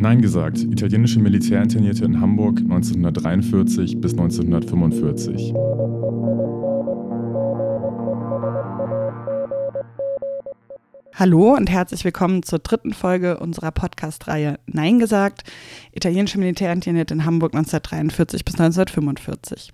Nein gesagt, italienische Militärinternierte in Hamburg 1943 bis 1945. Hallo und herzlich willkommen zur dritten Folge unserer Podcast-Reihe Nein gesagt, italienische Militärinternierte in Hamburg 1943 bis 1945.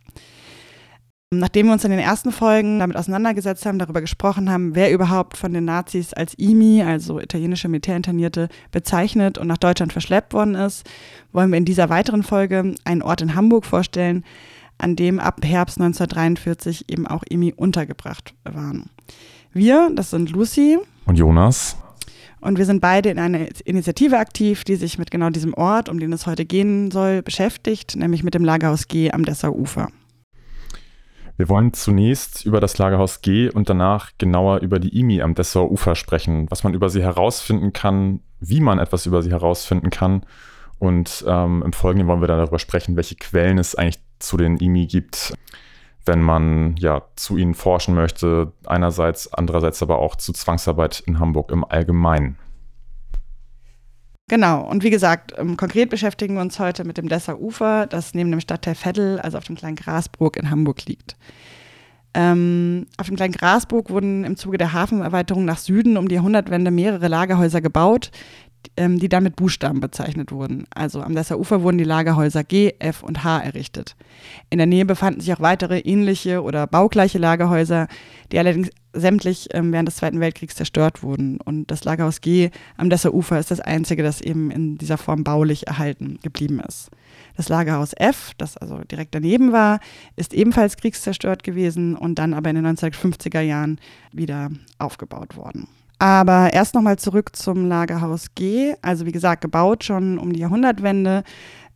Nachdem wir uns in den ersten Folgen damit auseinandergesetzt haben, darüber gesprochen haben, wer überhaupt von den Nazis als IMI, also italienische Militärinternierte, bezeichnet und nach Deutschland verschleppt worden ist, wollen wir in dieser weiteren Folge einen Ort in Hamburg vorstellen, an dem ab Herbst 1943 eben auch IMI untergebracht waren. Wir, das sind Lucy und Jonas. Und wir sind beide in einer Initiative aktiv, die sich mit genau diesem Ort, um den es heute gehen soll, beschäftigt, nämlich mit dem Lagerhaus G am Dessau Ufer. Wir wollen zunächst über das Lagerhaus G und danach genauer über die IMI am Dessauer Ufer sprechen, was man über sie herausfinden kann, wie man etwas über sie herausfinden kann. Und ähm, im Folgenden wollen wir dann darüber sprechen, welche Quellen es eigentlich zu den IMI gibt, wenn man ja zu ihnen forschen möchte, einerseits, andererseits aber auch zu Zwangsarbeit in Hamburg im Allgemeinen. Genau, und wie gesagt, ähm, konkret beschäftigen wir uns heute mit dem Dessau Ufer, das neben dem Stadtteil Veddel, also auf dem kleinen Grasburg in Hamburg liegt. Ähm, auf dem kleinen Grasburg wurden im Zuge der Hafenerweiterung nach Süden um die Jahrhundertwende mehrere Lagerhäuser gebaut, ähm, die dann mit Buchstaben bezeichnet wurden. Also am Dessau Ufer wurden die Lagerhäuser G, F und H errichtet. In der Nähe befanden sich auch weitere ähnliche oder baugleiche Lagerhäuser, die allerdings sämtlich ähm, während des Zweiten Weltkriegs zerstört wurden. Und das Lagerhaus G am Dessau Ufer ist das einzige, das eben in dieser Form baulich erhalten geblieben ist. Das Lagerhaus F, das also direkt daneben war, ist ebenfalls kriegszerstört gewesen und dann aber in den 1950er Jahren wieder aufgebaut worden. Aber erst nochmal zurück zum Lagerhaus G. Also wie gesagt, gebaut schon um die Jahrhundertwende.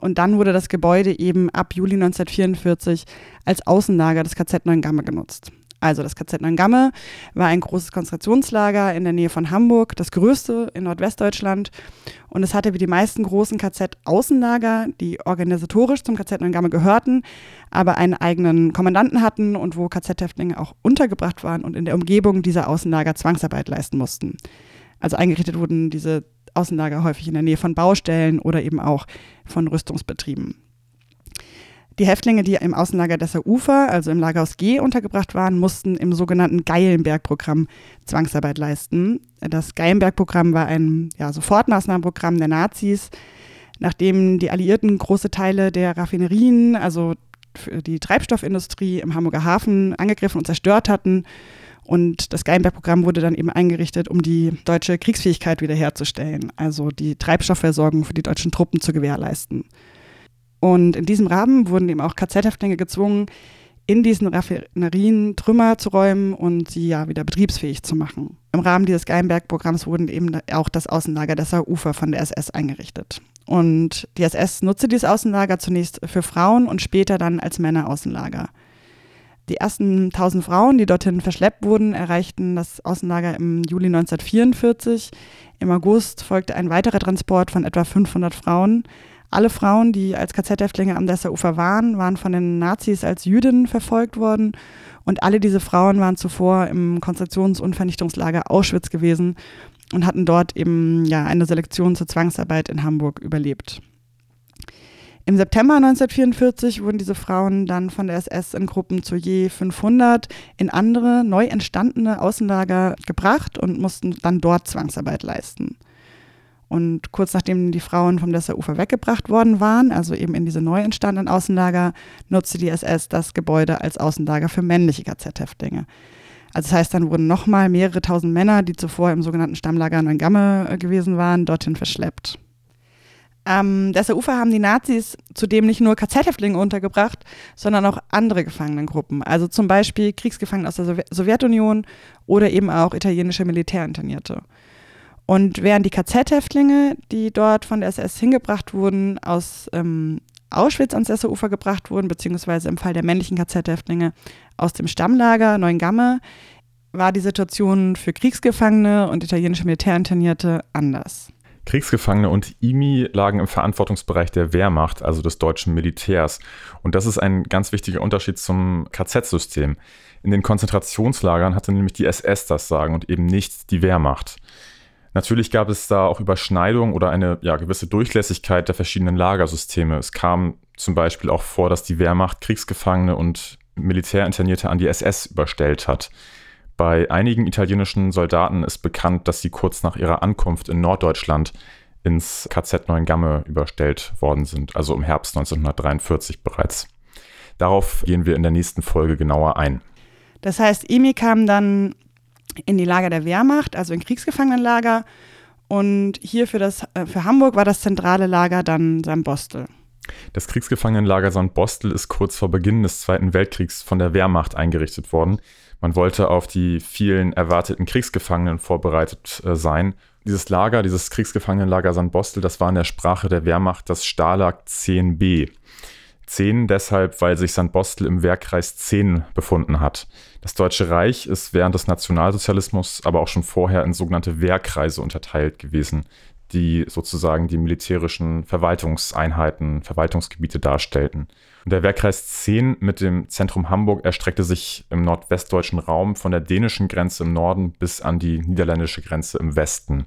Und dann wurde das Gebäude eben ab Juli 1944 als Außenlager des KZ Neuengamme genutzt. Also das KZ Neuengamme war ein großes Konzentrationslager in der Nähe von Hamburg, das größte in Nordwestdeutschland. Und es hatte wie die meisten großen KZ Außenlager, die organisatorisch zum KZ Neuengamme gehörten, aber einen eigenen Kommandanten hatten und wo KZ-Häftlinge auch untergebracht waren und in der Umgebung dieser Außenlager Zwangsarbeit leisten mussten. Also eingerichtet wurden diese Außenlager häufig in der Nähe von Baustellen oder eben auch von Rüstungsbetrieben. Die Häftlinge, die im Außenlager Dessau Ufer, also im Lagerhaus G, untergebracht waren, mussten im sogenannten Geilenberg-Programm Zwangsarbeit leisten. Das Geilenberg-Programm war ein ja, Sofortmaßnahmenprogramm der Nazis, nachdem die Alliierten große Teile der Raffinerien, also die Treibstoffindustrie im Hamburger Hafen angegriffen und zerstört hatten. Und das Geilenberg-Programm wurde dann eben eingerichtet, um die deutsche Kriegsfähigkeit wiederherzustellen, also die Treibstoffversorgung für die deutschen Truppen zu gewährleisten. Und in diesem Rahmen wurden eben auch KZ-Häftlinge gezwungen, in diesen Raffinerien Trümmer zu räumen und sie ja wieder betriebsfähig zu machen. Im Rahmen dieses Geilenberg-Programms wurden eben auch das Außenlager Dessau Ufer von der SS eingerichtet. Und die SS nutzte dieses Außenlager zunächst für Frauen und später dann als Männeraußenlager. Die ersten 1000 Frauen, die dorthin verschleppt wurden, erreichten das Außenlager im Juli 1944. Im August folgte ein weiterer Transport von etwa 500 Frauen. Alle Frauen, die als KZ-Häftlinge am Dessauufer waren, waren von den Nazis als Jüdinnen verfolgt worden. Und alle diese Frauen waren zuvor im Konzentrations- und Vernichtungslager Auschwitz gewesen und hatten dort eben ja, eine Selektion zur Zwangsarbeit in Hamburg überlebt. Im September 1944 wurden diese Frauen dann von der SS in Gruppen zu je 500 in andere, neu entstandene Außenlager gebracht und mussten dann dort Zwangsarbeit leisten. Und kurz nachdem die Frauen vom Dessauufer weggebracht worden waren, also eben in diese neu entstandenen Außenlager, nutzte die SS das Gebäude als Außenlager für männliche KZ-Häftlinge. Also das heißt, dann wurden nochmal mehrere tausend Männer, die zuvor im sogenannten Stammlager Neuengamme äh, gewesen waren, dorthin verschleppt. Am Dessauufer haben die Nazis zudem nicht nur KZ-Häftlinge untergebracht, sondern auch andere Gefangenengruppen, also zum Beispiel Kriegsgefangene aus der Sowjetunion oder eben auch italienische Militärinternierte. Und während die KZ-Häftlinge, die dort von der SS hingebracht wurden, aus ähm, Auschwitz ans Dessauufer gebracht wurden, beziehungsweise im Fall der männlichen KZ-Häftlinge aus dem Stammlager Neuengamme, war die Situation für Kriegsgefangene und italienische Militärinternierte anders. Kriegsgefangene und IMI lagen im Verantwortungsbereich der Wehrmacht, also des deutschen Militärs. Und das ist ein ganz wichtiger Unterschied zum KZ-System. In den Konzentrationslagern hatte nämlich die SS das Sagen und eben nicht die Wehrmacht. Natürlich gab es da auch Überschneidungen oder eine ja, gewisse Durchlässigkeit der verschiedenen Lagersysteme. Es kam zum Beispiel auch vor, dass die Wehrmacht Kriegsgefangene und Militärinternierte an die SS überstellt hat. Bei einigen italienischen Soldaten ist bekannt, dass sie kurz nach ihrer Ankunft in Norddeutschland ins KZ Neuengamme überstellt worden sind, also im Herbst 1943 bereits. Darauf gehen wir in der nächsten Folge genauer ein. Das heißt, Emi kam dann in die Lager der Wehrmacht, also in Kriegsgefangenenlager. Und hier für, das, äh, für Hamburg war das zentrale Lager dann Sambostel. Das Kriegsgefangenenlager Sandbostel ist kurz vor Beginn des Zweiten Weltkriegs von der Wehrmacht eingerichtet worden. Man wollte auf die vielen erwarteten Kriegsgefangenen vorbereitet äh, sein. Dieses Lager, dieses Kriegsgefangenenlager Sandbostel, das war in der Sprache der Wehrmacht das Stalag 10b. 10 deshalb, weil sich St. Bostel im Wehrkreis 10 befunden hat. Das Deutsche Reich ist während des Nationalsozialismus, aber auch schon vorher in sogenannte Wehrkreise unterteilt gewesen, die sozusagen die militärischen Verwaltungseinheiten, Verwaltungsgebiete darstellten. Und der Wehrkreis 10 mit dem Zentrum Hamburg erstreckte sich im nordwestdeutschen Raum von der dänischen Grenze im Norden bis an die niederländische Grenze im Westen.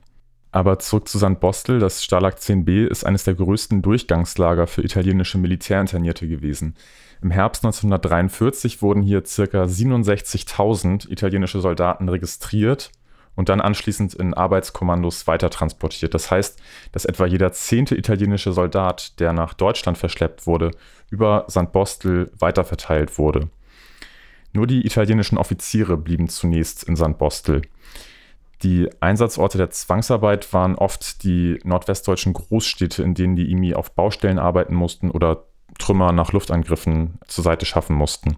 Aber zurück zu St. Bostel. Das Stalag 10b ist eines der größten Durchgangslager für italienische Militärinternierte gewesen. Im Herbst 1943 wurden hier ca. 67.000 italienische Soldaten registriert und dann anschließend in Arbeitskommandos weitertransportiert. Das heißt, dass etwa jeder zehnte italienische Soldat, der nach Deutschland verschleppt wurde, über St. Bostel weiterverteilt wurde. Nur die italienischen Offiziere blieben zunächst in St. Bostel. Die Einsatzorte der Zwangsarbeit waren oft die nordwestdeutschen Großstädte, in denen die IMI auf Baustellen arbeiten mussten oder Trümmer nach Luftangriffen zur Seite schaffen mussten.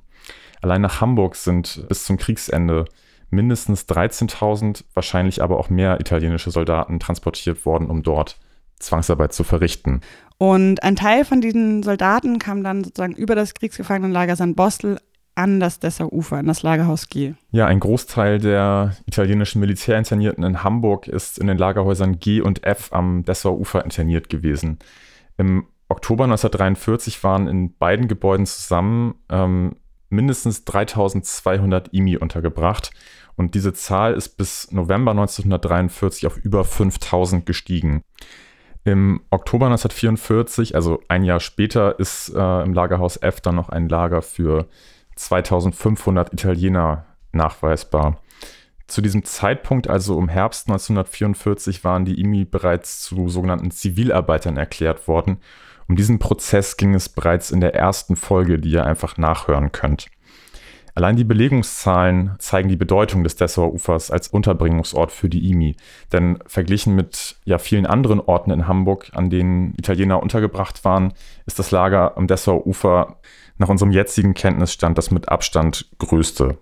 Allein nach Hamburg sind bis zum Kriegsende mindestens 13.000, wahrscheinlich aber auch mehr italienische Soldaten transportiert worden, um dort Zwangsarbeit zu verrichten. Und ein Teil von diesen Soldaten kam dann sozusagen über das Kriegsgefangenenlager San Bostel an das Dessau-Ufer, an das Lagerhaus G. Ja, ein Großteil der italienischen Militärinternierten in Hamburg ist in den Lagerhäusern G und F am Dessau-Ufer interniert gewesen. Im Oktober 1943 waren in beiden Gebäuden zusammen ähm, mindestens 3200 IMI untergebracht und diese Zahl ist bis November 1943 auf über 5000 gestiegen. Im Oktober 1944, also ein Jahr später, ist äh, im Lagerhaus F dann noch ein Lager für 2500 Italiener nachweisbar. Zu diesem Zeitpunkt, also im Herbst 1944, waren die IMI bereits zu sogenannten Zivilarbeitern erklärt worden. Um diesen Prozess ging es bereits in der ersten Folge, die ihr einfach nachhören könnt. Allein die Belegungszahlen zeigen die Bedeutung des Dessauer Ufers als Unterbringungsort für die IMI. Denn verglichen mit ja, vielen anderen Orten in Hamburg, an denen Italiener untergebracht waren, ist das Lager am Dessauer Ufer nach unserem jetzigen Kenntnisstand das mit Abstand größte.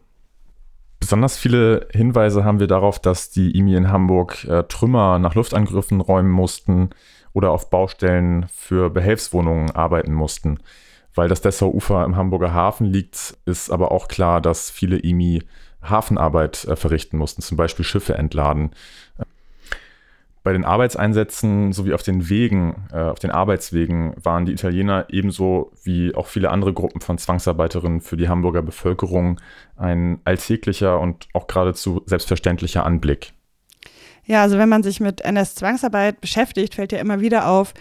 Besonders viele Hinweise haben wir darauf, dass die IMI in Hamburg äh, Trümmer nach Luftangriffen räumen mussten oder auf Baustellen für Behelfswohnungen arbeiten mussten. Weil das Dessauer Ufer im Hamburger Hafen liegt, ist aber auch klar, dass viele IMI Hafenarbeit äh, verrichten mussten, zum Beispiel Schiffe entladen. Bei den Arbeitseinsätzen sowie auf den Wegen, äh, auf den Arbeitswegen waren die Italiener ebenso wie auch viele andere Gruppen von Zwangsarbeiterinnen für die Hamburger Bevölkerung ein alltäglicher und auch geradezu selbstverständlicher Anblick. Ja, also wenn man sich mit NS-Zwangsarbeit beschäftigt, fällt ja immer wieder auf,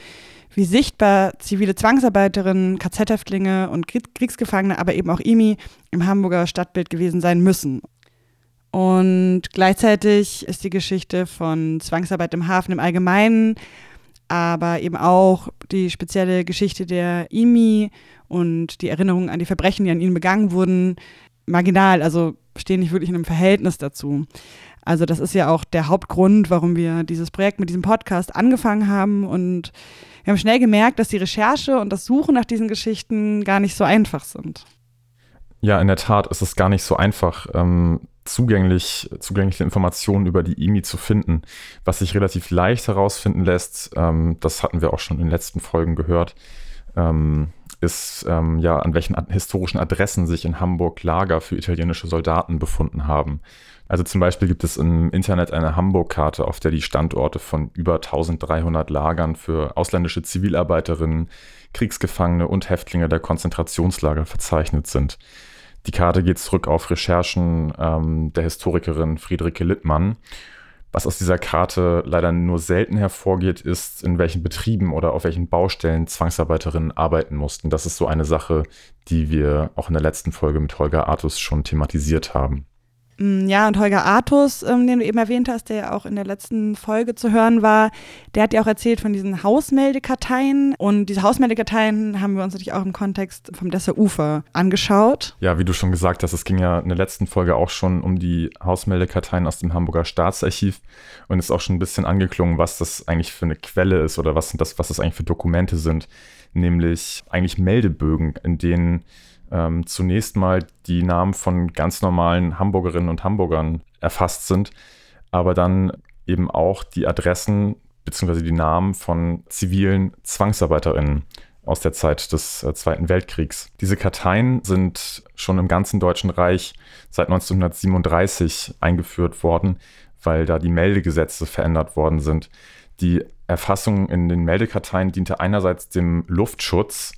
wie sichtbar zivile Zwangsarbeiterinnen, KZ-Häftlinge und Kriegsgefangene, aber eben auch IMI im Hamburger Stadtbild gewesen sein müssen. Und gleichzeitig ist die Geschichte von Zwangsarbeit im Hafen im Allgemeinen, aber eben auch die spezielle Geschichte der IMI und die Erinnerungen an die Verbrechen, die an ihnen begangen wurden, marginal, also stehen nicht wirklich in einem Verhältnis dazu. Also das ist ja auch der Hauptgrund, warum wir dieses Projekt mit diesem Podcast angefangen haben und wir haben schnell gemerkt, dass die Recherche und das Suchen nach diesen Geschichten gar nicht so einfach sind. Ja, in der Tat ist es gar nicht so einfach, ähm, zugänglich, zugängliche Informationen über die IMI zu finden. Was sich relativ leicht herausfinden lässt, ähm, das hatten wir auch schon in den letzten Folgen gehört, ähm, ist ähm, ja, an welchen historischen Adressen sich in Hamburg Lager für italienische Soldaten befunden haben. Also zum Beispiel gibt es im Internet eine Hamburg-Karte, auf der die Standorte von über 1300 Lagern für ausländische Zivilarbeiterinnen, Kriegsgefangene und Häftlinge der Konzentrationslager verzeichnet sind. Die Karte geht zurück auf Recherchen ähm, der Historikerin Friederike Littmann. Was aus dieser Karte leider nur selten hervorgeht, ist, in welchen Betrieben oder auf welchen Baustellen Zwangsarbeiterinnen arbeiten mussten. Das ist so eine Sache, die wir auch in der letzten Folge mit Holger Artus schon thematisiert haben. Mm, ja, und Holger Artus, ähm, den du eben erwähnt hast, der ja auch in der letzten Folge zu hören war, der hat ja auch erzählt von diesen Hausmeldekarteien. Und diese Hausmeldekarteien haben wir uns natürlich auch im Kontext vom Desser Ufer angeschaut. Ja, wie du schon gesagt hast, es ging ja in der letzten Folge auch schon um die Hausmeldekarteien aus dem Hamburger Staatsarchiv und ist auch schon ein bisschen angeklungen, was das eigentlich für eine Quelle ist oder was, das, was das eigentlich für Dokumente sind. Nämlich eigentlich Meldebögen, in denen ähm, zunächst mal die Namen von ganz normalen Hamburgerinnen und Hamburgern erfasst sind, aber dann eben auch die Adressen bzw. die Namen von zivilen Zwangsarbeiterinnen aus der Zeit des äh, Zweiten Weltkriegs. Diese Karteien sind schon im ganzen Deutschen Reich seit 1937 eingeführt worden, weil da die Meldegesetze verändert worden sind. Die Erfassung in den Meldekarteien diente einerseits dem Luftschutz,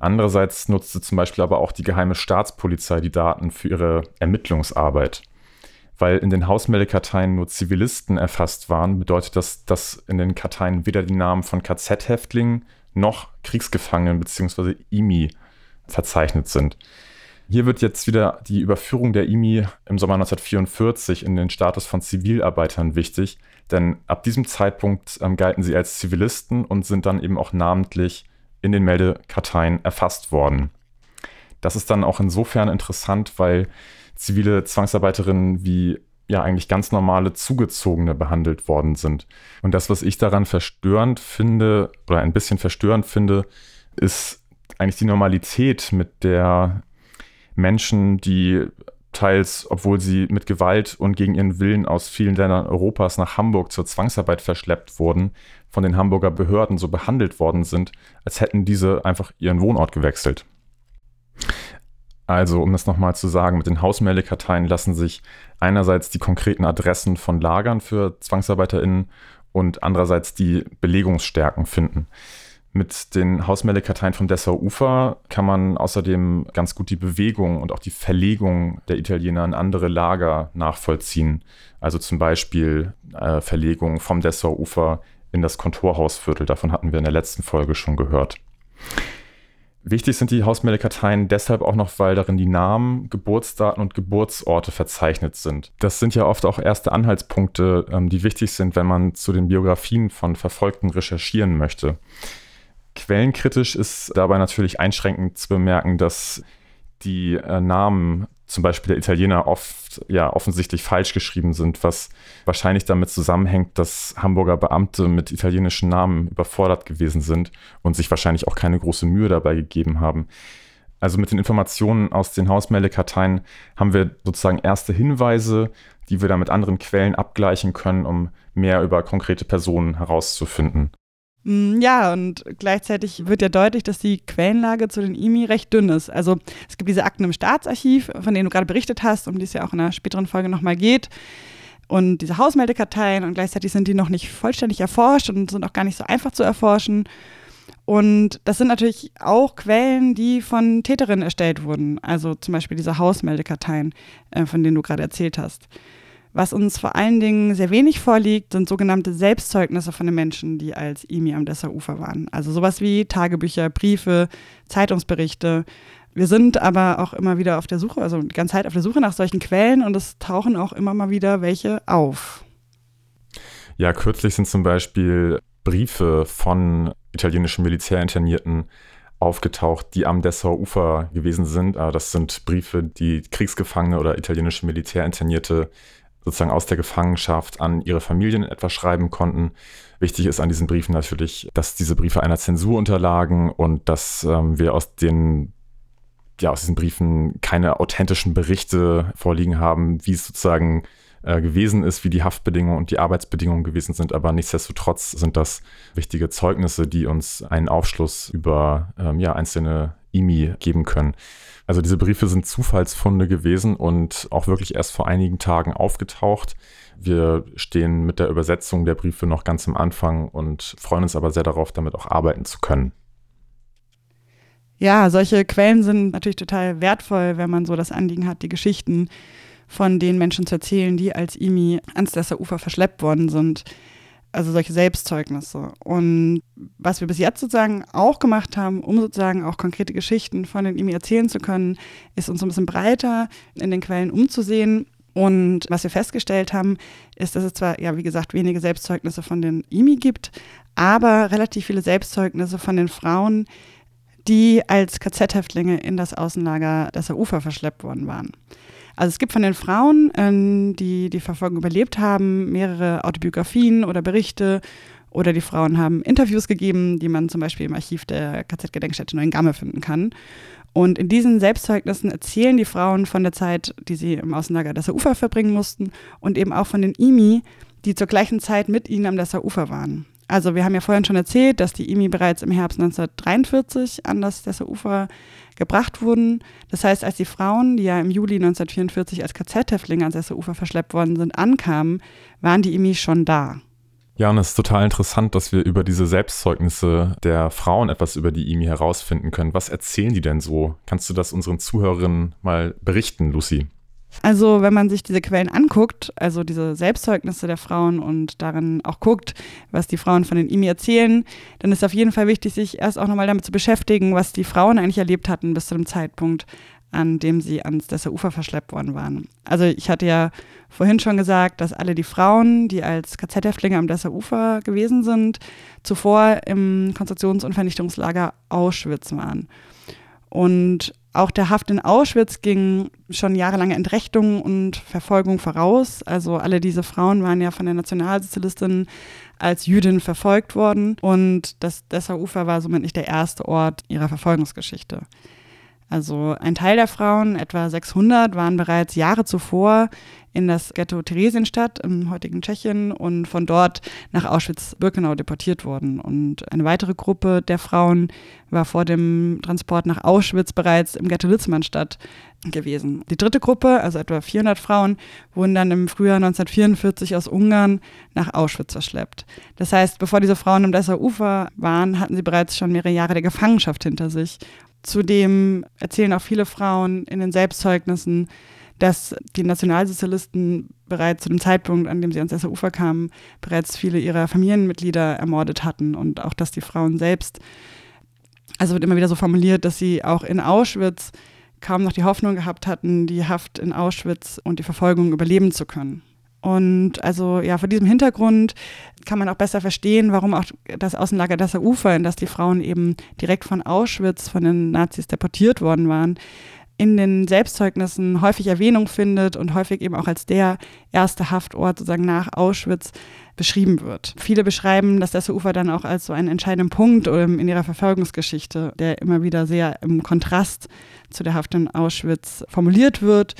Andererseits nutzte zum Beispiel aber auch die geheime Staatspolizei die Daten für ihre Ermittlungsarbeit. Weil in den Hausmeldekarteien nur Zivilisten erfasst waren, bedeutet das, dass in den Karteien weder die Namen von KZ-Häftlingen noch Kriegsgefangenen bzw. IMI verzeichnet sind. Hier wird jetzt wieder die Überführung der IMI im Sommer 1944 in den Status von Zivilarbeitern wichtig, denn ab diesem Zeitpunkt ähm, galten sie als Zivilisten und sind dann eben auch namentlich in den Meldekarteien erfasst worden. Das ist dann auch insofern interessant, weil zivile Zwangsarbeiterinnen wie ja eigentlich ganz normale Zugezogene behandelt worden sind. Und das, was ich daran verstörend finde oder ein bisschen verstörend finde, ist eigentlich die Normalität, mit der Menschen, die teils, obwohl sie mit Gewalt und gegen ihren Willen aus vielen Ländern Europas nach Hamburg zur Zwangsarbeit verschleppt wurden, von den Hamburger Behörden so behandelt worden sind, als hätten diese einfach ihren Wohnort gewechselt. Also, um das nochmal zu sagen, mit den Hausmeldekarteien lassen sich einerseits die konkreten Adressen von Lagern für ZwangsarbeiterInnen und andererseits die Belegungsstärken finden. Mit den Hausmeldekarteien vom Dessauer Ufer kann man außerdem ganz gut die Bewegung und auch die Verlegung der Italiener in andere Lager nachvollziehen. Also zum Beispiel äh, Verlegung vom Dessauer Ufer in das Kontorhausviertel. Davon hatten wir in der letzten Folge schon gehört. Wichtig sind die Hausmeldekarteien deshalb auch noch, weil darin die Namen, Geburtsdaten und Geburtsorte verzeichnet sind. Das sind ja oft auch erste Anhaltspunkte, ähm, die wichtig sind, wenn man zu den Biografien von Verfolgten recherchieren möchte. Quellenkritisch ist dabei natürlich einschränkend zu bemerken, dass die äh, Namen zum Beispiel der Italiener oft ja offensichtlich falsch geschrieben sind, was wahrscheinlich damit zusammenhängt, dass Hamburger Beamte mit italienischen Namen überfordert gewesen sind und sich wahrscheinlich auch keine große Mühe dabei gegeben haben. Also mit den Informationen aus den Hausmeldekarteien haben wir sozusagen erste Hinweise, die wir dann mit anderen Quellen abgleichen können, um mehr über konkrete Personen herauszufinden. Mm, ja, und gleichzeitig wird ja deutlich, dass die Quellenlage zu den IMI recht dünn ist. Also es gibt diese Akten im Staatsarchiv, von denen du gerade berichtet hast, um die es ja auch in einer späteren Folge nochmal geht. Und diese Hausmeldekarteien und gleichzeitig sind die noch nicht vollständig erforscht und sind auch gar nicht so einfach zu erforschen. Und das sind natürlich auch Quellen, die von Täterinnen erstellt wurden. Also zum Beispiel diese Hausmeldekarteien, äh, von denen du gerade erzählt hast. Was uns vor allen Dingen sehr wenig vorliegt, sind sogenannte Selbstzeugnisse von den Menschen, die als IMI am Dessauufer waren. Also sowas wie Tagebücher, Briefe, Zeitungsberichte. Wir sind aber auch immer wieder auf der Suche, also die ganze Zeit auf der Suche nach solchen Quellen und es tauchen auch immer mal wieder welche auf. Ja, kürzlich sind zum Beispiel Briefe von italienischen Militärinternierten aufgetaucht, die am Dessauer Ufer gewesen sind. Ah, das sind Briefe, die Kriegsgefangene oder italienische Militärinternierte sozusagen aus der Gefangenschaft an ihre Familien etwas schreiben konnten. Wichtig ist an diesen Briefen natürlich, dass diese Briefe einer Zensur unterlagen und dass ähm, wir aus den ja, aus diesen Briefen keine authentischen Berichte vorliegen haben, wie es sozusagen äh, gewesen ist, wie die Haftbedingungen und die Arbeitsbedingungen gewesen sind. Aber nichtsdestotrotz sind das wichtige Zeugnisse, die uns einen Aufschluss über ähm, ja, einzelne IMI geben können. Also diese Briefe sind Zufallsfunde gewesen und auch wirklich erst vor einigen Tagen aufgetaucht. Wir stehen mit der Übersetzung der Briefe noch ganz am Anfang und freuen uns aber sehr darauf, damit auch arbeiten zu können. Ja, solche Quellen sind natürlich total wertvoll, wenn man so das Anliegen hat, die Geschichten von den Menschen zu erzählen, die als IMI ans Dessaufer verschleppt worden sind. Also solche Selbstzeugnisse. Und was wir bis jetzt sozusagen auch gemacht haben, um sozusagen auch konkrete Geschichten von den IMI erzählen zu können, ist uns ein bisschen breiter in den Quellen umzusehen. Und was wir festgestellt haben, ist, dass es zwar, ja, wie gesagt, wenige Selbstzeugnisse von den IMI gibt, aber relativ viele Selbstzeugnisse von den Frauen, die als KZ-Häftlinge in das Außenlager Dessau Ufer verschleppt worden waren. Also es gibt von den Frauen, ähm, die die Verfolgung überlebt haben, mehrere Autobiografien oder Berichte oder die Frauen haben Interviews gegeben, die man zum Beispiel im Archiv der KZ-Gedenkstätte Neuengamme finden kann. Und in diesen Selbstzeugnissen erzählen die Frauen von der Zeit, die sie im Außenlager Dessau Ufer verbringen mussten und eben auch von den IMI, die zur gleichen Zeit mit ihnen am Dessau Ufer waren. Also wir haben ja vorhin schon erzählt, dass die IMI bereits im Herbst 1943 an das Dessau-Ufer gebracht wurden. Das heißt, als die Frauen, die ja im Juli 1944 als KZ-Häftlinge ans Dessau-Ufer verschleppt worden sind, ankamen, waren die IMI schon da. Ja, und es ist total interessant, dass wir über diese Selbstzeugnisse der Frauen etwas über die IMI herausfinden können. Was erzählen die denn so? Kannst du das unseren Zuhörerinnen mal berichten, Lucy? Also wenn man sich diese Quellen anguckt, also diese Selbstzeugnisse der Frauen und darin auch guckt, was die Frauen von den IMI erzählen, dann ist auf jeden Fall wichtig, sich erst auch nochmal damit zu beschäftigen, was die Frauen eigentlich erlebt hatten bis zu dem Zeitpunkt, an dem sie ans Dessau Ufer verschleppt worden waren. Also ich hatte ja vorhin schon gesagt, dass alle die Frauen, die als KZ-Häftlinge am Dessau Ufer gewesen sind, zuvor im Konzentrations- und Vernichtungslager Auschwitz waren. Und auch der Haft in Auschwitz ging schon jahrelange Entrechtung und Verfolgung voraus. Also alle diese Frauen waren ja von der Nationalsozialistin als Jüdin verfolgt worden. Und das Dessau-Ufer war somit nicht der erste Ort ihrer Verfolgungsgeschichte. Also ein Teil der Frauen, etwa 600, waren bereits Jahre zuvor in das Ghetto Theresienstadt im heutigen Tschechien und von dort nach Auschwitz-Birkenau deportiert worden. Und eine weitere Gruppe der Frauen war vor dem Transport nach Auschwitz bereits im Ghetto Litzmannstadt gewesen. Die dritte Gruppe, also etwa 400 Frauen, wurden dann im Frühjahr 1944 aus Ungarn nach Auschwitz verschleppt. Das heißt, bevor diese Frauen im Dessau Ufer waren, hatten sie bereits schon mehrere Jahre der Gefangenschaft hinter sich Zudem erzählen auch viele Frauen in den Selbstzeugnissen, dass die Nationalsozialisten bereits zu dem Zeitpunkt, an dem sie ans Ufer kamen, bereits viele ihrer Familienmitglieder ermordet hatten und auch, dass die Frauen selbst, also wird immer wieder so formuliert, dass sie auch in Auschwitz kaum noch die Hoffnung gehabt hatten, die Haft in Auschwitz und die Verfolgung überleben zu können. Und also ja, vor diesem Hintergrund kann man auch besser verstehen, warum auch das Außenlager Dessau Ufer, in das die Frauen eben direkt von Auschwitz von den Nazis deportiert worden waren, in den Selbstzeugnissen häufig Erwähnung findet und häufig eben auch als der erste Haftort sozusagen nach Auschwitz beschrieben wird. Viele beschreiben das Dessau Ufer dann auch als so einen entscheidenden Punkt in ihrer Verfolgungsgeschichte, der immer wieder sehr im Kontrast zu der Haft in Auschwitz formuliert wird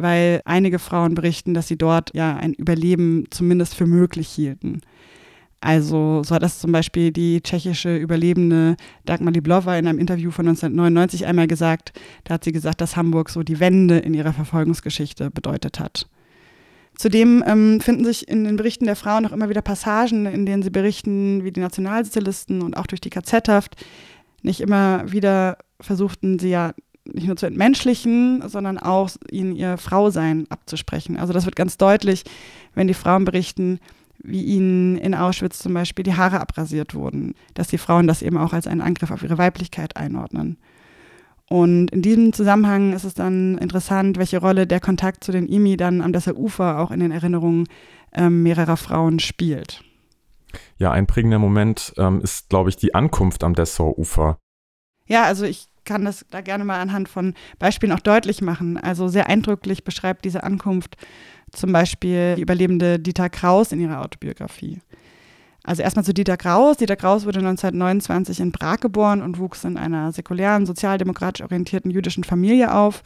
weil einige Frauen berichten, dass sie dort ja ein Überleben zumindest für möglich hielten. Also so hat das zum Beispiel die tschechische Überlebende Dagmar Liblova in einem Interview von 1999 einmal gesagt. Da hat sie gesagt, dass Hamburg so die Wende in ihrer Verfolgungsgeschichte bedeutet hat. Zudem ähm, finden sich in den Berichten der Frauen auch immer wieder Passagen, in denen sie berichten, wie die Nationalsozialisten und auch durch die KZ-Haft nicht immer wieder versuchten, sie ja nicht nur zu entmenschlichen, sondern auch ihnen ihr Frausein abzusprechen. Also das wird ganz deutlich, wenn die Frauen berichten, wie ihnen in Auschwitz zum Beispiel die Haare abrasiert wurden, dass die Frauen das eben auch als einen Angriff auf ihre Weiblichkeit einordnen. Und in diesem Zusammenhang ist es dann interessant, welche Rolle der Kontakt zu den IMI dann am Dessau Ufer auch in den Erinnerungen ähm, mehrerer Frauen spielt. Ja, ein prägender Moment ähm, ist, glaube ich, die Ankunft am Dessau Ufer. Ja, also ich kann das da gerne mal anhand von Beispielen auch deutlich machen. Also sehr eindrücklich beschreibt diese Ankunft zum Beispiel die Überlebende Dieter Kraus in ihrer Autobiografie. Also erstmal zu Dieter Kraus. Dieter Kraus wurde 1929 in Prag geboren und wuchs in einer säkulären, sozialdemokratisch orientierten jüdischen Familie auf.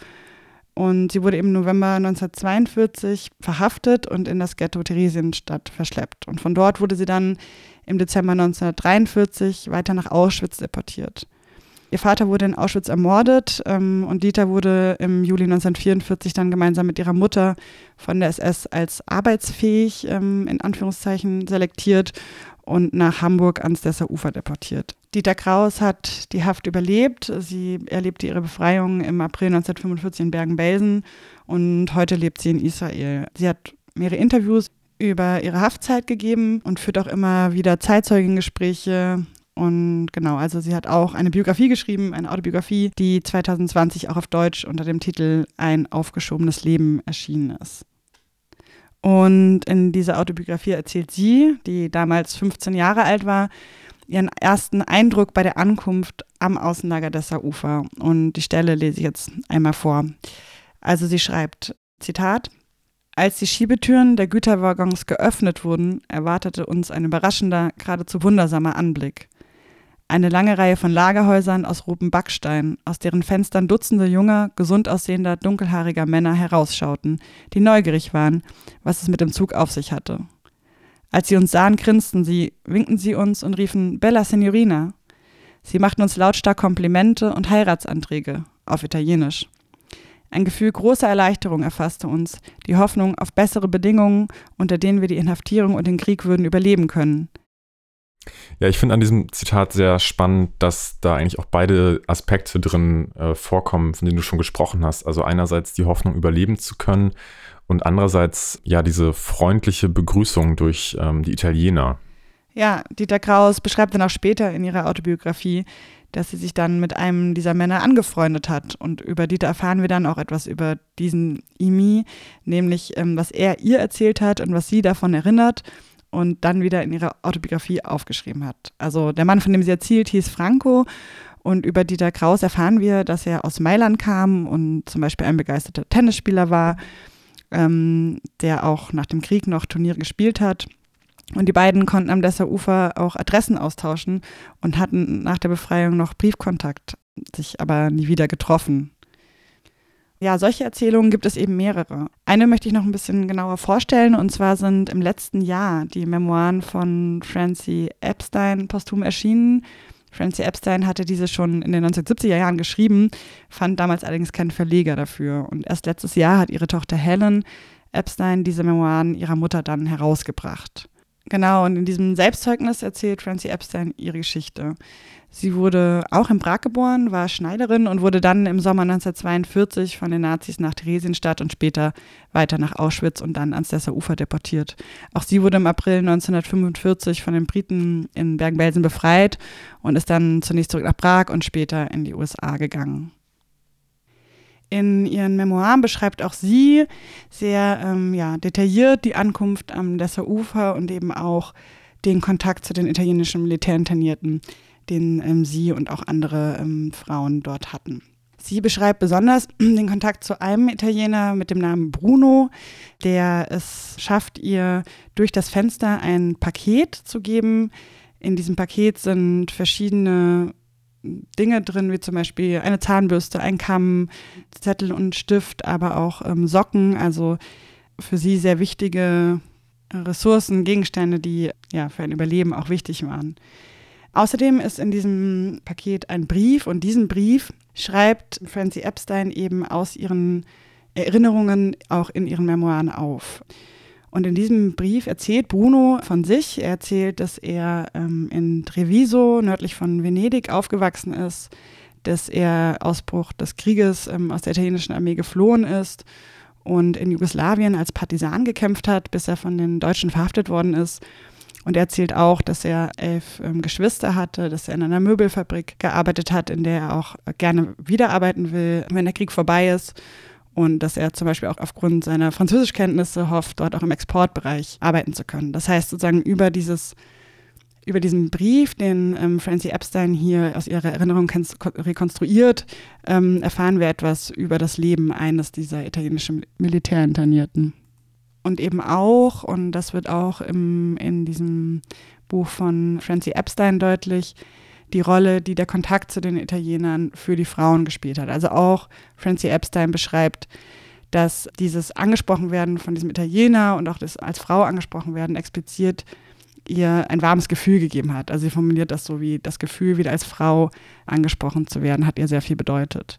Und sie wurde im November 1942 verhaftet und in das Ghetto Theresienstadt verschleppt. Und von dort wurde sie dann im Dezember 1943 weiter nach Auschwitz deportiert. Ihr Vater wurde in Auschwitz ermordet ähm, und Dieter wurde im Juli 1944 dann gemeinsam mit ihrer Mutter von der SS als arbeitsfähig ähm, in Anführungszeichen selektiert und nach Hamburg ans Dessau Ufer deportiert. Dieter Kraus hat die Haft überlebt. Sie erlebte ihre Befreiung im April 1945 in Bergen-Belsen und heute lebt sie in Israel. Sie hat mehrere Interviews über ihre Haftzeit gegeben und führt auch immer wieder Zeitzeugengespräche. Und genau, also sie hat auch eine Biografie geschrieben, eine Autobiografie, die 2020 auch auf Deutsch unter dem Titel Ein aufgeschobenes Leben erschienen ist. Und in dieser Autobiografie erzählt sie, die damals 15 Jahre alt war, ihren ersten Eindruck bei der Ankunft am Außenlager Dessau-Ufer. Und die Stelle lese ich jetzt einmal vor. Also sie schreibt, Zitat, als die Schiebetüren der Güterwaggons geöffnet wurden, erwartete uns ein überraschender, geradezu wundersamer Anblick. Eine lange Reihe von Lagerhäusern aus rotem Backstein, aus deren Fenstern Dutzende junger, gesund aussehender, dunkelhaariger Männer herausschauten, die neugierig waren, was es mit dem Zug auf sich hatte. Als sie uns sahen, grinsten sie, winkten sie uns und riefen Bella Signorina. Sie machten uns lautstark Komplimente und Heiratsanträge auf Italienisch. Ein Gefühl großer Erleichterung erfasste uns, die Hoffnung auf bessere Bedingungen, unter denen wir die Inhaftierung und den Krieg würden überleben können. Ja, ich finde an diesem Zitat sehr spannend, dass da eigentlich auch beide Aspekte drin äh, vorkommen, von denen du schon gesprochen hast. Also einerseits die Hoffnung, überleben zu können und andererseits ja diese freundliche Begrüßung durch ähm, die Italiener. Ja, Dieter Kraus beschreibt dann auch später in ihrer Autobiografie, dass sie sich dann mit einem dieser Männer angefreundet hat. Und über Dieter erfahren wir dann auch etwas über diesen Imi, nämlich ähm, was er ihr erzählt hat und was sie davon erinnert und dann wieder in ihrer Autobiografie aufgeschrieben hat. Also der Mann, von dem sie erzählt, hieß Franco. Und über Dieter Kraus erfahren wir, dass er aus Mailand kam und zum Beispiel ein begeisterter Tennisspieler war ähm, der auch nach dem Krieg noch Turniere gespielt hat. Und die beiden konnten am Dessau-Ufer auch Adressen austauschen und hatten nach der Befreiung noch Briefkontakt, sich aber nie wieder getroffen. Ja, solche Erzählungen gibt es eben mehrere. Eine möchte ich noch ein bisschen genauer vorstellen, und zwar sind im letzten Jahr die Memoiren von Francie Epstein posthum erschienen. Francie Epstein hatte diese schon in den 1970er Jahren geschrieben, fand damals allerdings keinen Verleger dafür. Und erst letztes Jahr hat ihre Tochter Helen Epstein diese Memoiren ihrer Mutter dann herausgebracht. Genau, und in diesem Selbstzeugnis erzählt Francie Epstein ihre Geschichte. Sie wurde auch in Prag geboren, war Schneiderin und wurde dann im Sommer 1942 von den Nazis nach Theresienstadt und später weiter nach Auschwitz und dann ans Dessau-Ufer deportiert. Auch sie wurde im April 1945 von den Briten in Bergen-Belsen befreit und ist dann zunächst zurück nach Prag und später in die USA gegangen. In ihren Memoiren beschreibt auch sie sehr ähm, ja, detailliert die Ankunft am Dessau-Ufer und eben auch den Kontakt zu den italienischen Militärinternierten den ähm, sie und auch andere ähm, Frauen dort hatten. Sie beschreibt besonders den Kontakt zu einem Italiener mit dem Namen Bruno, der es schafft, ihr durch das Fenster ein Paket zu geben. In diesem Paket sind verschiedene Dinge drin, wie zum Beispiel eine Zahnbürste, ein Kamm, Zettel und Stift, aber auch ähm, Socken, also für sie sehr wichtige Ressourcen, Gegenstände, die ja für ein Überleben auch wichtig waren. Außerdem ist in diesem Paket ein Brief und diesen Brief schreibt Francie Epstein eben aus ihren Erinnerungen auch in ihren Memoiren auf. Und in diesem Brief erzählt Bruno von sich. Er erzählt, dass er ähm, in Treviso, nördlich von Venedig, aufgewachsen ist, dass er Ausbruch des Krieges ähm, aus der italienischen Armee geflohen ist und in Jugoslawien als Partisan gekämpft hat, bis er von den Deutschen verhaftet worden ist und er erzählt auch, dass er elf ähm, Geschwister hatte, dass er in einer Möbelfabrik gearbeitet hat, in der er auch gerne wiederarbeiten will, wenn der Krieg vorbei ist. Und dass er zum Beispiel auch aufgrund seiner Französischkenntnisse hofft, dort auch im Exportbereich arbeiten zu können. Das heißt sozusagen über dieses über diesen Brief, den ähm, Francie Epstein hier aus ihrer Erinnerung rekonstruiert, ähm, erfahren wir etwas über das Leben eines dieser italienischen Militärinternierten und eben auch, und das wird auch im, in diesem Buch von Francie Epstein deutlich, die Rolle, die der Kontakt zu den Italienern für die Frauen gespielt hat. Also auch Francie Epstein beschreibt, dass dieses angesprochen werden von diesem Italiener und auch das als Frau angesprochen werden explizit ihr ein warmes Gefühl gegeben hat. Also sie formuliert das so wie das Gefühl, wieder als Frau angesprochen zu werden, hat ihr sehr viel bedeutet.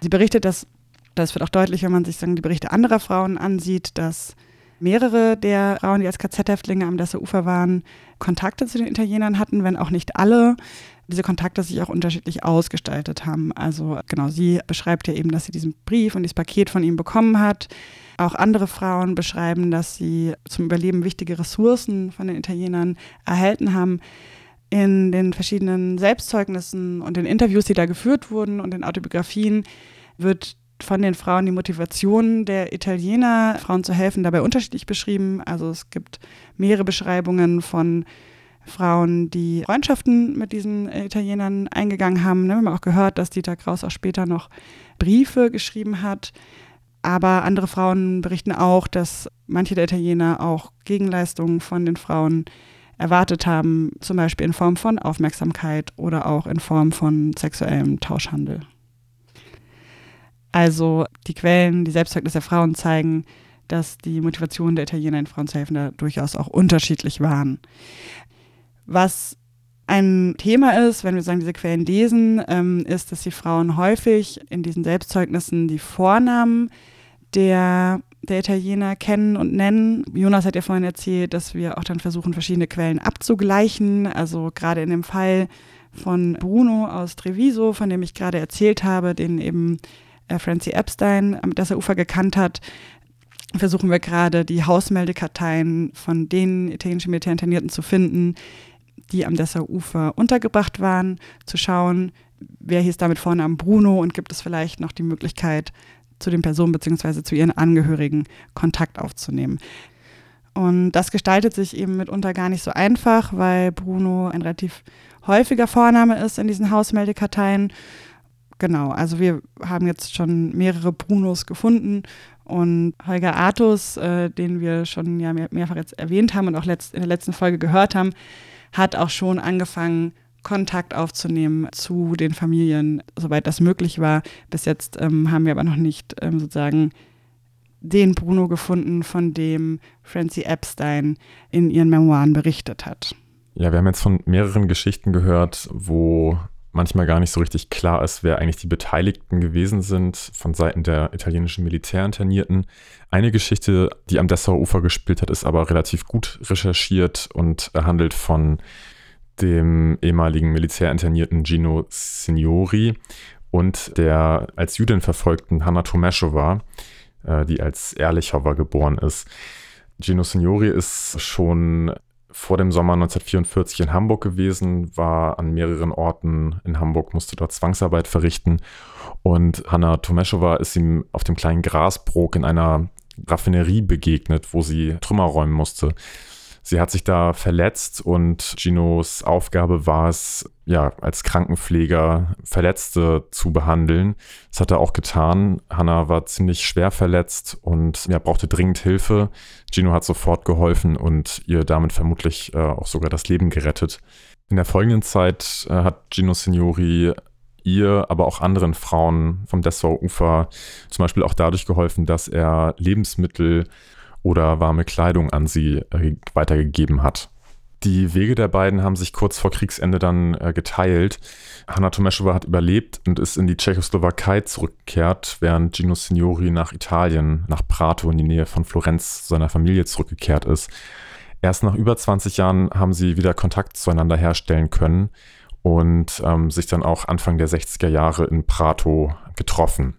Sie berichtet, dass, das wird auch deutlich, wenn man sich sagen, die Berichte anderer Frauen ansieht, dass mehrere der Frauen, die als KZ-Häftlinge am Dessaufer waren, Kontakte zu den Italienern hatten, wenn auch nicht alle. Diese Kontakte sich auch unterschiedlich ausgestaltet haben. Also genau, sie beschreibt ja eben, dass sie diesen Brief und dieses Paket von ihm bekommen hat. Auch andere Frauen beschreiben, dass sie zum Überleben wichtige Ressourcen von den Italienern erhalten haben. In den verschiedenen Selbstzeugnissen und den Interviews, die da geführt wurden und in Autobiografien, wird von den Frauen die Motivation der Italiener, Frauen zu helfen, dabei unterschiedlich beschrieben. Also es gibt mehrere Beschreibungen von Frauen, die Freundschaften mit diesen Italienern eingegangen haben. Wir haben auch gehört, dass Dieter Kraus auch später noch Briefe geschrieben hat. Aber andere Frauen berichten auch, dass manche der Italiener auch Gegenleistungen von den Frauen erwartet haben, zum Beispiel in Form von Aufmerksamkeit oder auch in Form von sexuellem Tauschhandel. Also die Quellen, die Selbstzeugnisse der Frauen zeigen, dass die Motivationen der Italiener, den Frauen zu helfen, da durchaus auch unterschiedlich waren. Was ein Thema ist, wenn wir sagen, diese Quellen lesen, ähm, ist, dass die Frauen häufig in diesen Selbstzeugnissen die Vornamen der, der Italiener kennen und nennen. Jonas hat ja vorhin erzählt, dass wir auch dann versuchen, verschiedene Quellen abzugleichen. Also gerade in dem Fall von Bruno aus Treviso, von dem ich gerade erzählt habe, den eben Francie Epstein am Dessaufer gekannt hat, versuchen wir gerade die Hausmeldekarteien von den italienischen Militärinternierten zu finden, die am Dessaufer untergebracht waren, zu schauen, wer hieß damit vorne am Bruno und gibt es vielleicht noch die Möglichkeit, zu den Personen bzw. zu ihren Angehörigen Kontakt aufzunehmen. Und das gestaltet sich eben mitunter gar nicht so einfach, weil Bruno ein relativ häufiger Vorname ist in diesen Hausmeldekarteien genau, also wir haben jetzt schon mehrere Brunos gefunden und Holger Artus, äh, den wir schon ja mehr, mehrfach jetzt erwähnt haben und auch letzt, in der letzten Folge gehört haben, hat auch schon angefangen, Kontakt aufzunehmen zu den Familien, soweit das möglich war. Bis jetzt ähm, haben wir aber noch nicht ähm, sozusagen den Bruno gefunden, von dem Francie Epstein in ihren Memoiren berichtet hat. Ja, wir haben jetzt von mehreren Geschichten gehört, wo manchmal gar nicht so richtig klar ist, wer eigentlich die Beteiligten gewesen sind von Seiten der italienischen Militärinternierten. Eine Geschichte, die am Dessauer Ufer gespielt hat, ist aber relativ gut recherchiert und handelt von dem ehemaligen Militärinternierten Gino Signori und der als Jüdin verfolgten Hanna Tomeschowa, äh, die als Ehrlichowa geboren ist. Gino Signori ist schon vor dem Sommer 1944 in Hamburg gewesen, war an mehreren Orten in Hamburg, musste dort Zwangsarbeit verrichten. Und Hanna Tomeschowa ist ihm auf dem kleinen Grasbrook in einer Raffinerie begegnet, wo sie Trümmer räumen musste. Sie hat sich da verletzt und Ginos Aufgabe war es, ja, als Krankenpfleger Verletzte zu behandeln. Das hat er auch getan. Hannah war ziemlich schwer verletzt und ja, brauchte dringend Hilfe. Gino hat sofort geholfen und ihr damit vermutlich äh, auch sogar das Leben gerettet. In der folgenden Zeit äh, hat Gino Signori ihr, aber auch anderen Frauen vom Dessauer Ufer zum Beispiel auch dadurch geholfen, dass er Lebensmittel oder warme Kleidung an sie äh, weitergegeben hat. Die Wege der beiden haben sich kurz vor Kriegsende dann äh, geteilt. Hanna Tomeschowa hat überlebt und ist in die Tschechoslowakei zurückgekehrt, während Gino Signori nach Italien, nach Prato in die Nähe von Florenz zu seiner Familie zurückgekehrt ist. Erst nach über 20 Jahren haben sie wieder Kontakt zueinander herstellen können und ähm, sich dann auch Anfang der 60er Jahre in Prato getroffen.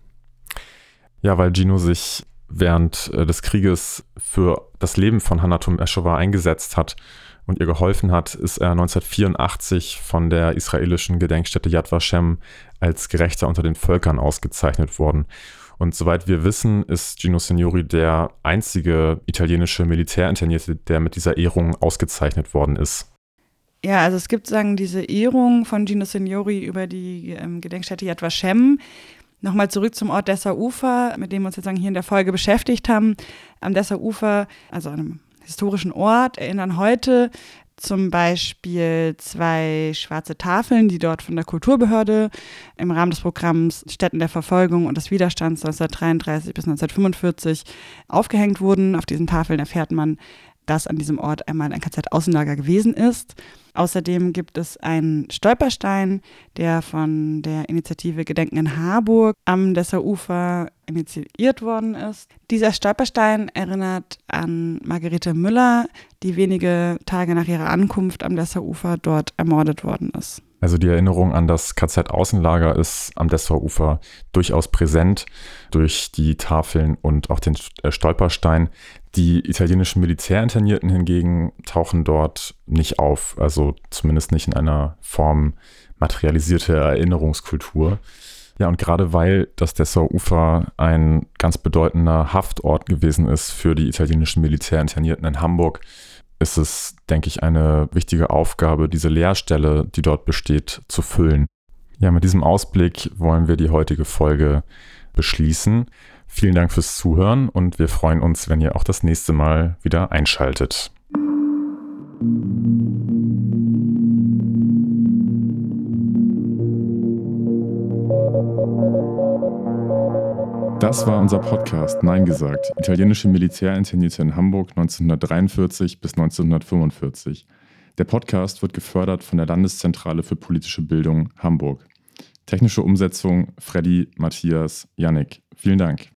Ja, weil Gino sich während äh, des Krieges für das Leben von Hanna Tomeschowa eingesetzt hat und ihr geholfen hat, ist er 1984 von der israelischen Gedenkstätte Yad Vashem als Gerechter unter den Völkern ausgezeichnet worden. Und soweit wir wissen, ist Gino Signori der einzige italienische Militärinternierte, der mit dieser Ehrung ausgezeichnet worden ist. Ja, also es gibt sagen diese Ehrung von Gino Signori über die ähm, Gedenkstätte Yad Vashem Nochmal zurück zum Ort Dessau-Ufer, mit dem wir uns jetzt hier in der Folge beschäftigt haben. Am Dessau-Ufer, also einem historischen Ort, erinnern heute zum Beispiel zwei schwarze Tafeln, die dort von der Kulturbehörde im Rahmen des Programms Städten der Verfolgung und des Widerstands 1933 bis 1945 aufgehängt wurden. Auf diesen Tafeln erfährt man dass an diesem Ort einmal ein KZ-Außenlager gewesen ist. Außerdem gibt es einen Stolperstein, der von der Initiative Gedenken in Harburg am Dessauufer initiiert worden ist. Dieser Stolperstein erinnert an Margarete Müller, die wenige Tage nach ihrer Ankunft am Dessauufer dort ermordet worden ist. Also die Erinnerung an das KZ-Außenlager ist am Dessauufer durchaus präsent durch die Tafeln und auch den äh, Stolperstein. Die italienischen Militärinternierten hingegen tauchen dort nicht auf, also zumindest nicht in einer Form materialisierte Erinnerungskultur. Ja, und gerade weil das Dessauufer ein ganz bedeutender Haftort gewesen ist für die italienischen Militärinternierten in Hamburg, ist es, denke ich, eine wichtige Aufgabe, diese Leerstelle, die dort besteht, zu füllen. Ja, mit diesem Ausblick wollen wir die heutige Folge beschließen. Vielen Dank fürs Zuhören und wir freuen uns, wenn ihr auch das nächste Mal wieder einschaltet. Das war unser Podcast Nein gesagt. Italienische Militärinternierte in Hamburg 1943 bis 1945. Der Podcast wird gefördert von der Landeszentrale für politische Bildung Hamburg. Technische Umsetzung Freddy, Matthias, Yannick. Vielen Dank.